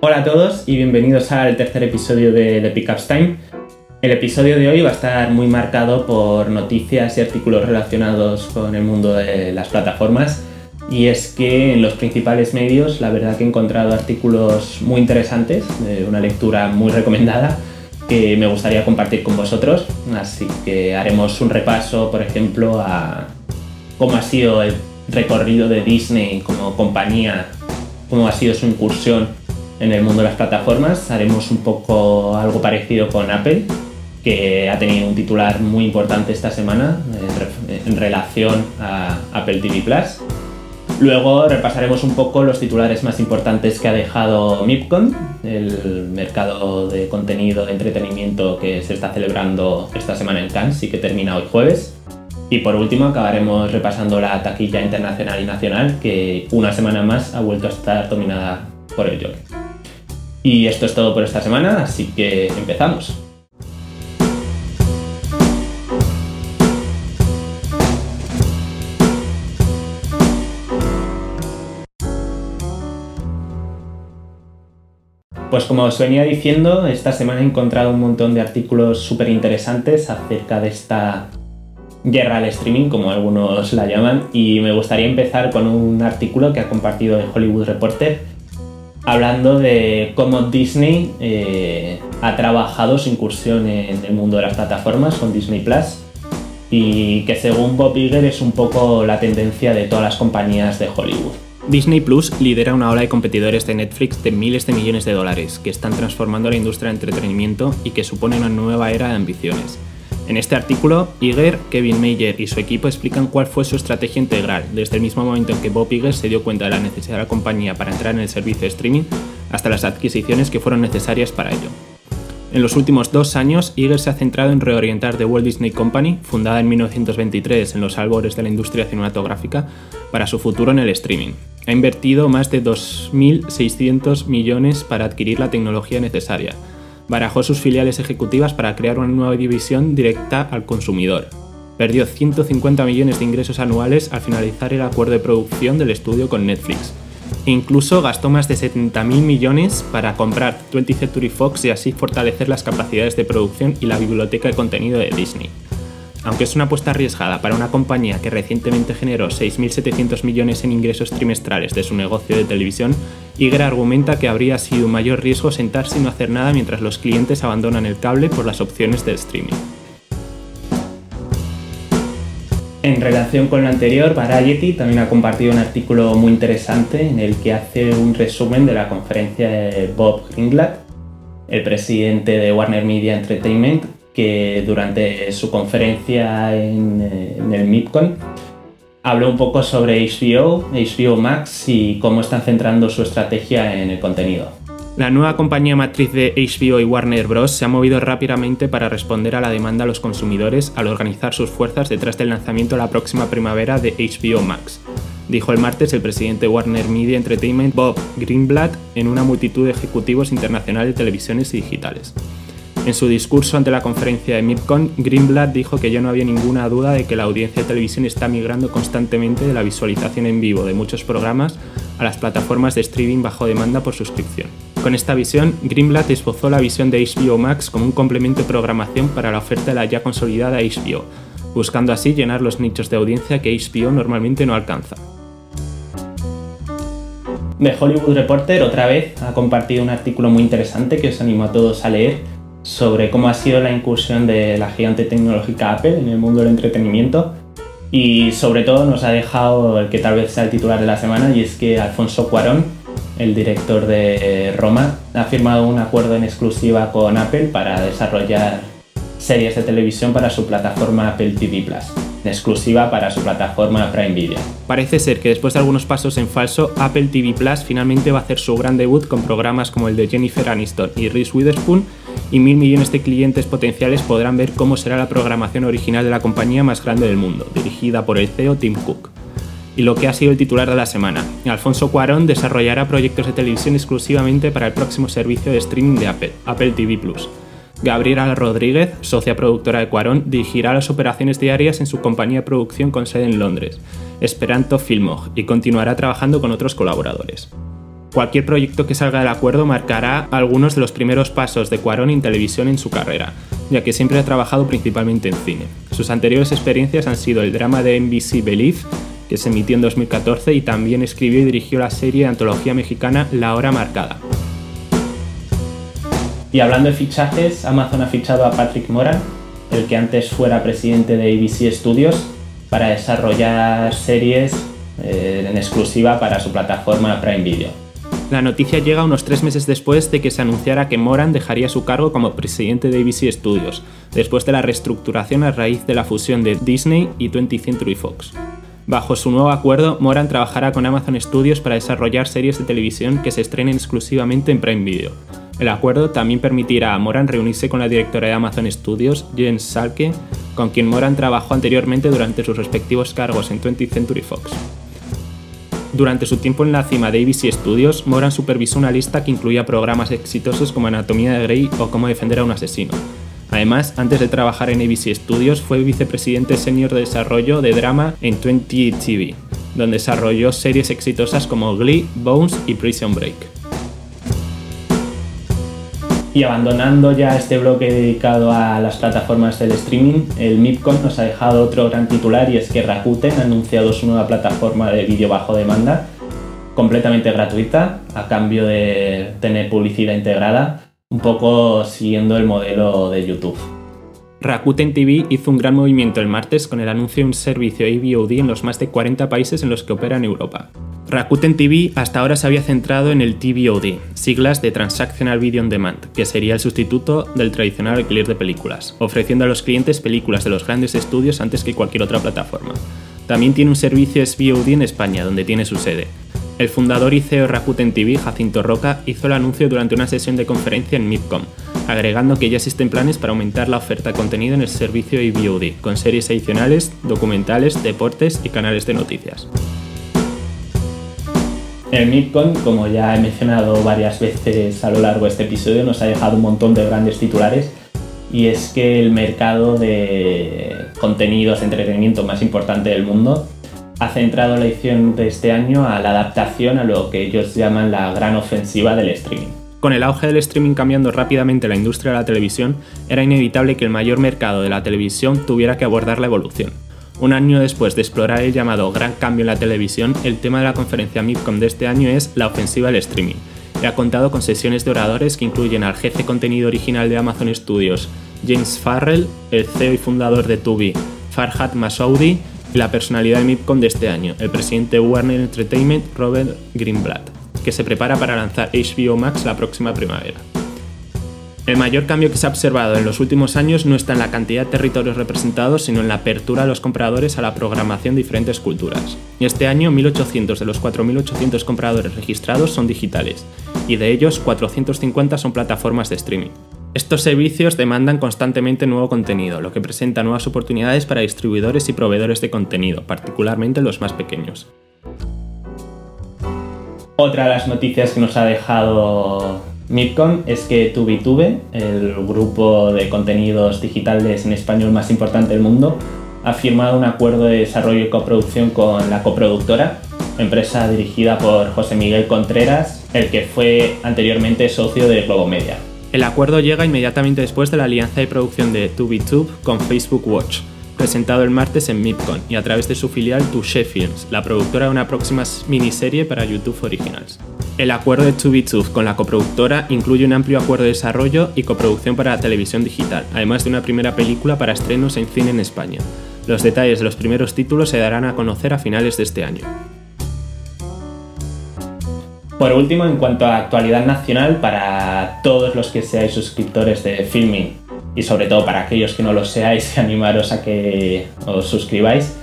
Hola a todos y bienvenidos al tercer episodio de The Pickups Time. El episodio de hoy va a estar muy marcado por noticias y artículos relacionados con el mundo de las plataformas y es que en los principales medios la verdad que he encontrado artículos muy interesantes, de una lectura muy recomendada que me gustaría compartir con vosotros, así que haremos un repaso por ejemplo a cómo ha sido el recorrido de Disney como compañía, cómo ha sido su incursión en el mundo de las plataformas. Haremos un poco algo parecido con Apple, que ha tenido un titular muy importante esta semana en, relación a Apple TV Plus. Luego repasaremos un poco los titulares más importantes que ha dejado MIPCON, el mercado de contenido de entretenimiento que se está celebrando esta semana en Cannes y que termina hoy jueves. Y por último acabaremos repasando la taquilla internacional y nacional que una semana más ha vuelto a estar dominada por el Joker. Y esto es todo por esta semana, así que empezamos. Pues como os venía diciendo, esta semana he encontrado un montón de artículos súper interesantes acerca de esta guerra al streaming, como algunos la llaman, y me gustaría empezar con un artículo que ha compartido en Hollywood Reporter, hablando de cómo Disney eh, ha trabajado su incursión en el mundo de las plataformas con Disney Plus y que según Bob Iger es un poco la tendencia de todas las compañías de Hollywood. Disney Plus lidera una ola de competidores de Netflix de miles de millones de dólares que están transformando la industria de entretenimiento y que supone una nueva era de ambiciones. En este artículo, Iger, Kevin Mayer y su equipo explican cuál fue su estrategia integral, desde el mismo momento en que Bob Iger se dio cuenta de la necesidad de la compañía para entrar en el servicio de streaming hasta las adquisiciones que fueron necesarias para ello. En los últimos dos años, Iger se ha centrado en reorientar The Walt Disney Company, fundada en 1923 en los albores de la industria cinematográfica, para su futuro en el streaming. Ha invertido más de 2.600 millones para adquirir la tecnología necesaria. Barajó sus filiales ejecutivas para crear una nueva división directa al consumidor. Perdió 150 millones de ingresos anuales al finalizar el acuerdo de producción del estudio con Netflix incluso gastó más de 70.000 millones para comprar 20th Century Fox y así fortalecer las capacidades de producción y la biblioteca de contenido de Disney. Aunque es una apuesta arriesgada para una compañía que recientemente generó 6.700 millones en ingresos trimestrales de su negocio de televisión, Iger argumenta que habría sido un mayor riesgo sentarse y no hacer nada mientras los clientes abandonan el cable por las opciones de streaming. En relación con lo anterior, Variety también ha compartido un artículo muy interesante en el que hace un resumen de la conferencia de Bob Greenblatt, el presidente de Warner Media Entertainment, que durante su conferencia en, eh, el MIPCON habló un poco sobre HBO, HBO Max y cómo están centrando su estrategia en el contenido. La nueva compañía matriz de HBO y Warner Bros. se ha movido rápidamente para responder a la demanda a los consumidores al organizar sus fuerzas detrás del lanzamiento la próxima primavera de HBO Max, dijo el martes el presidente de Warner Media Entertainment Bob Greenblatt en una multitud de ejecutivos internacionales de televisiones y digitales. En su discurso ante la conferencia de MIPCON, Greenblatt dijo que ya no había ninguna duda de que la audiencia de televisión está migrando constantemente de la visualización en vivo de muchos programas a las plataformas de streaming bajo demanda por suscripción. Con esta visión, Greenblatt esbozó la visión de HBO Max como un complemento de programación para la oferta de la ya consolidada HBO, buscando así llenar los nichos de audiencia que HBO normalmente no alcanza. The Hollywood Reporter otra vez ha compartido un artículo muy interesante que os animo a todos a leer sobre cómo ha sido la incursión de la gigante tecnológica Apple en el mundo del entretenimiento y sobre todo nos ha dejado el que tal vez sea el titular de la semana y es que Alfonso Cuarón el director de Roma, ha firmado un acuerdo en exclusiva con Apple para desarrollar series de televisión para su plataforma Apple TV Plus, exclusiva para su plataforma Prime Video. Parece ser que después de algunos pasos en falso, Apple TV Plus finalmente va a hacer su gran debut con programas como el de Jennifer Aniston y Reese Witherspoon y mil millones de clientes potenciales podrán ver cómo será la programación original de la compañía más grande del mundo, dirigida por el CEO Tim Cook y lo que ha sido el titular de la semana. Alfonso Cuarón desarrollará proyectos de televisión exclusivamente para el próximo servicio de streaming de Apple, Apple TV Plus. Gabriela Rodríguez, socia productora de Cuarón, dirigirá las operaciones diarias en su compañía de producción con sede en Londres, Esperanto Filmog, y continuará trabajando con otros colaboradores. Cualquier proyecto que salga del acuerdo marcará algunos de los primeros pasos de Cuarón en televisión en su carrera, ya que siempre ha trabajado principalmente en cine. Sus anteriores experiencias han sido el drama de NBC Believe, que se emitió en 2014, y también escribió y dirigió la serie de antología mexicana La Hora Marcada. Y hablando de fichajes, Amazon ha fichado a Patrick Moran, el que antes fuera presidente de ABC Studios, para desarrollar series eh, en exclusiva para su plataforma Prime Video. La noticia llega unos tres meses después de que se anunciara que Moran dejaría su cargo como presidente de ABC Studios, después de la reestructuración a raíz de la fusión de Disney y 20th Century Fox. Bajo su nuevo acuerdo, Moran trabajará con Amazon Studios para desarrollar series de televisión que se estrenen exclusivamente en Prime Video. El acuerdo también permitirá a Moran reunirse con la directora de Amazon Studios, Jen Salke, con quien Moran trabajó anteriormente durante sus respectivos cargos en 20th Century Fox. Durante su tiempo en la cima de ABC Studios, Moran supervisó una lista que incluía programas exitosos como Anatomía de Grey o Cómo defender a un asesino. Además, antes de trabajar en ABC Studios, fue vicepresidente senior de desarrollo de drama en 20 TV, donde desarrolló series exitosas como Glee, Bones y Prison Break. Y abandonando ya este bloque dedicado a las plataformas del streaming, el MIPCOM nos ha dejado otro gran titular y es que Rakuten ha anunciado su nueva plataforma de vídeo bajo demanda, completamente gratuita, a cambio de tener publicidad integrada, un poco siguiendo el modelo de YouTube. Rakuten TV hizo un gran movimiento el martes con el anuncio de un servicio AVOD en los más de 40 países en los que opera en Europa. Rakuten TV hasta ahora se había centrado en el TVOD, siglas de Transactional Video on Demand, que sería el sustituto del tradicional alquiler de películas, ofreciendo a los clientes películas de los grandes estudios antes que cualquier otra plataforma. También tiene un servicio SVOD en España, donde tiene su sede. El fundador y CEO Rakuten TV, Jacinto Roca, hizo el anuncio durante una sesión de conferencia en MIPCOM, agregando que ya existen planes para aumentar la oferta de contenido en el servicio AVOD, con series adicionales, documentales, deportes y canales de noticias. El MIPCON, como ya he mencionado varias veces a lo largo de este episodio, nos ha dejado un montón de grandes titulares y es que el mercado de contenidos de entretenimiento más importante del mundo ha centrado la edición de este año a la adaptación a lo que ellos llaman la gran ofensiva del streaming. Con el auge del streaming cambiando rápidamente la industria de la televisión, era inevitable que el mayor mercado de la televisión tuviera que abordar la evolución. Un año después de explorar el llamado gran cambio en la televisión, el tema de la conferencia MIPCOM de este año es la ofensiva del streaming. Y ha contado con sesiones de oradores que incluyen al jefe contenido original de Amazon Studios, James Farrell, el CEO y fundador de Tubi, Farhad Masoudi, y la personalidad de MIPCOM de este año, el presidente de Warner Entertainment, Robert Greenblatt, que se prepara para lanzar HBO Max la próxima primavera. El mayor cambio que se ha observado en los últimos años no está en la cantidad de territorios representados, sino en la apertura de los compradores a la programación de diferentes culturas. Y este año 1.800 de los 4.800 compradores registrados son digitales, y de ellos 450 son plataformas de streaming. Estos servicios demandan constantemente nuevo contenido, lo que presenta nuevas oportunidades para distribuidores y proveedores de contenido, particularmente los más pequeños. Otra de las noticias que nos ha dejado MIPCOM es que TubiTube, el grupo de contenidos digitales en español más importante del mundo, ha firmado un acuerdo de desarrollo y coproducción con la coproductora, empresa dirigida por José Miguel Contreras, el que fue anteriormente socio de Globo Media. El acuerdo llega inmediatamente después de la alianza de producción de TubiTube con Facebook Watch, presentado el martes en MIPCON y a través de su filial Touché Films, la productora de una próxima miniserie para YouTube Originals. El acuerdo de 2 con la coproductora incluye un amplio acuerdo de desarrollo y coproducción para la televisión digital, además de una primera película para estrenos en cine en España. Los detalles de los primeros títulos se darán a conocer a finales de este año. Por último, en cuanto a actualidad nacional, para todos los que seáis suscriptores de Filming y sobre todo para aquellos que no lo seáis, animaros a que os suscribáis,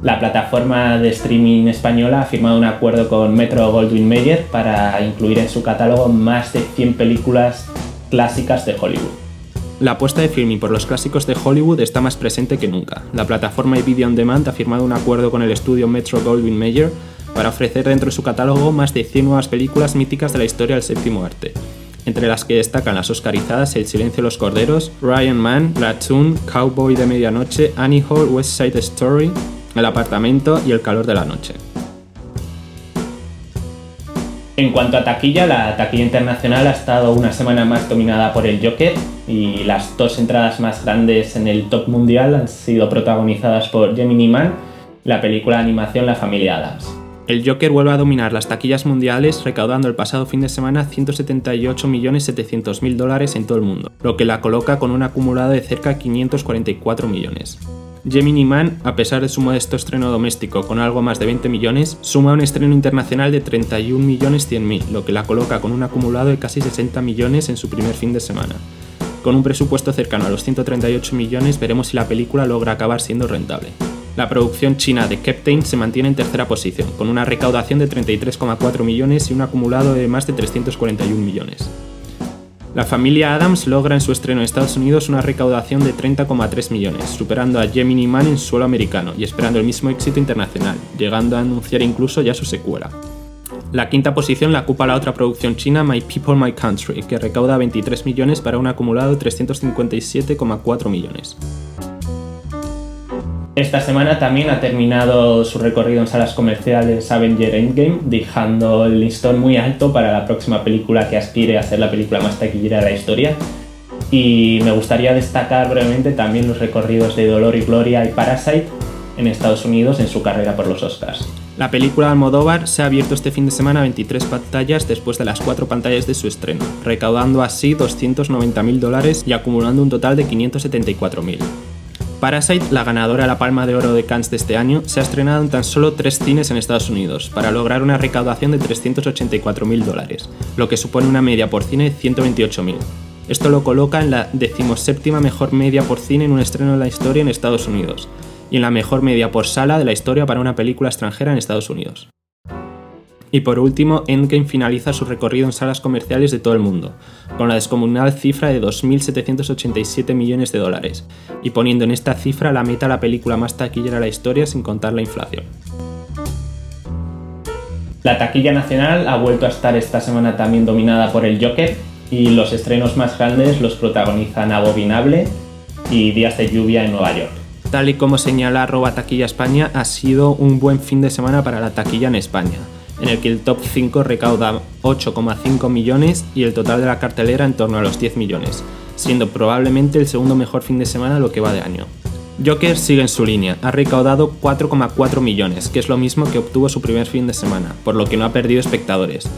la plataforma de streaming española ha firmado un acuerdo con Metro Goldwyn Mayer para incluir en su catálogo más de 100 películas clásicas de Hollywood. La apuesta de filming por los clásicos de Hollywood está más presente que nunca. La plataforma Video On Demand ha firmado un acuerdo con el estudio Metro Goldwyn Mayer para ofrecer dentro de su catálogo más de 100 nuevas películas míticas de la historia del séptimo arte, entre las que destacan las oscarizadas El silencio de los corderos, Ryan Man, Platoon, Cowboy de medianoche, Annie Hall, West Side Story, el apartamento y el calor de la noche. En cuanto a taquilla, la taquilla internacional ha estado una semana más dominada por el Joker y las dos entradas más grandes en el top mundial han sido protagonizadas por Gemini Man, la película de animación La familia Adams. El Joker vuelve a dominar las taquillas mundiales recaudando el pasado fin de semana 178.700.000 dólares en todo el mundo, lo que la coloca con un acumulado de cerca de 544 millones. Gemini Man, a pesar de su modesto estreno doméstico con algo más de 20 millones, suma un estreno internacional de 31 millones lo que la coloca con un acumulado de casi 60 millones en su primer fin de semana. Con un presupuesto cercano a los 138 millones veremos si la película logra acabar siendo rentable. La producción china de Captain se mantiene en tercera posición, con una recaudación de 33,4 millones y un acumulado de más de 341 millones. La familia Adams logra en su estreno en Estados Unidos una recaudación de 30,3 millones, superando a Gemini Man en suelo americano y esperando el mismo éxito internacional, llegando a anunciar incluso ya su secuela. La quinta posición la ocupa la otra producción china My People My Country, que recauda 23 millones para un acumulado de 357,4 millones. Esta semana también ha terminado su recorrido en salas comerciales Avenger Endgame, dejando el listón muy alto para la próxima película que aspire a ser la película más taquillera de la historia. Y me gustaría destacar brevemente también los recorridos de Dolor y Gloria y Parasite en Estados Unidos en su carrera por los Oscars. La película Almodóvar se ha abierto este fin de semana a 23 pantallas después de las 4 pantallas de su estreno, recaudando así 290.000 dólares y acumulando un total de 574.000. Parasite, la ganadora de la Palma de Oro de Cannes de este año, se ha estrenado en tan solo tres cines en Estados Unidos, para lograr una recaudación de 384.000 dólares, lo que supone una media por cine de 128.000. Esto lo coloca en la decimoséptima mejor media por cine en un estreno de la historia en Estados Unidos, y en la mejor media por sala de la historia para una película extranjera en Estados Unidos. Y por último, Endgame finaliza su recorrido en salas comerciales de todo el mundo, con la descomunal cifra de 2.787 millones de dólares, y poniendo en esta cifra la meta a la película más taquillera de la historia sin contar la inflación. La taquilla nacional ha vuelto a estar esta semana también dominada por el Joker, y los estrenos más grandes los protagonizan Abominable y Días de lluvia en Nueva York. Tal y como señala arroba taquilla España, ha sido un buen fin de semana para la taquilla en España en el que el top 5 recauda 8,5 millones y el total de la cartelera en torno a los 10 millones, siendo probablemente el segundo mejor fin de semana lo que va de año. Joker sigue en su línea, ha recaudado 4,4 millones, que es lo mismo que obtuvo su primer fin de semana, por lo que no ha perdido espectadores.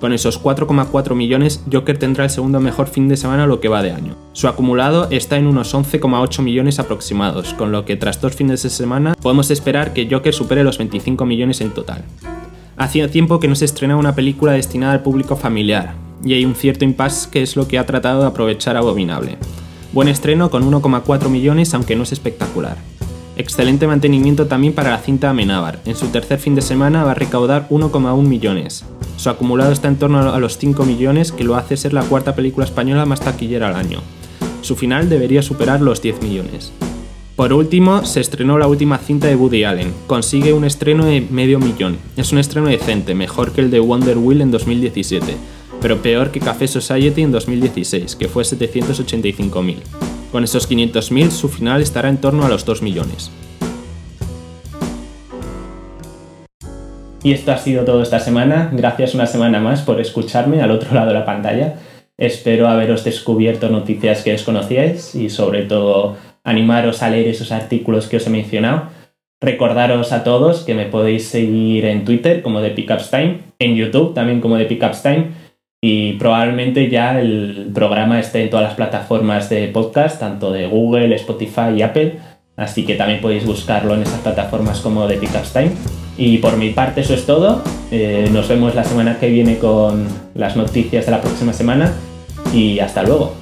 Con esos 4,4 millones, Joker tendrá el segundo mejor fin de semana lo que va de año. Su acumulado está en unos 11,8 millones aproximados, con lo que tras dos fines de semana podemos esperar que Joker supere los 25 millones en total. Hacía tiempo que no se estrenaba una película destinada al público familiar, y hay un cierto impasse que es lo que ha tratado de aprovechar Abominable. Buen estreno con 1,4 millones, aunque no es espectacular. Excelente mantenimiento también para la cinta Amenábar. En su tercer fin de semana va a recaudar 1,1 millones. Su acumulado está en torno a los 5 millones, que lo hace ser la cuarta película española más taquillera al año. Su final debería superar los 10 millones. Por último, se estrenó la última cinta de Woody Allen. Consigue un estreno de medio millón. Es un estreno decente, mejor que el de Wonder Wheel en 2017, pero peor que Café Society en 2016, que fue 785.000. Con esos 500.000, su final estará en torno a los 2 millones. Y esto ha sido todo esta semana. Gracias una semana más por escucharme al otro lado de la pantalla. Espero haberos descubierto noticias que desconocíais y sobre todo animaros a leer esos artículos que os he mencionado. Recordaros a todos que me podéis seguir en Twitter como de Pickups Time, en YouTube también como de Pickups Time y probablemente ya el programa esté en todas las plataformas de podcast, tanto de Google, Spotify y Apple, así que también podéis buscarlo en esas plataformas como de Pickups Time. Y por mi parte eso es todo, eh, nos vemos la semana que viene con las noticias de la próxima semana y hasta luego.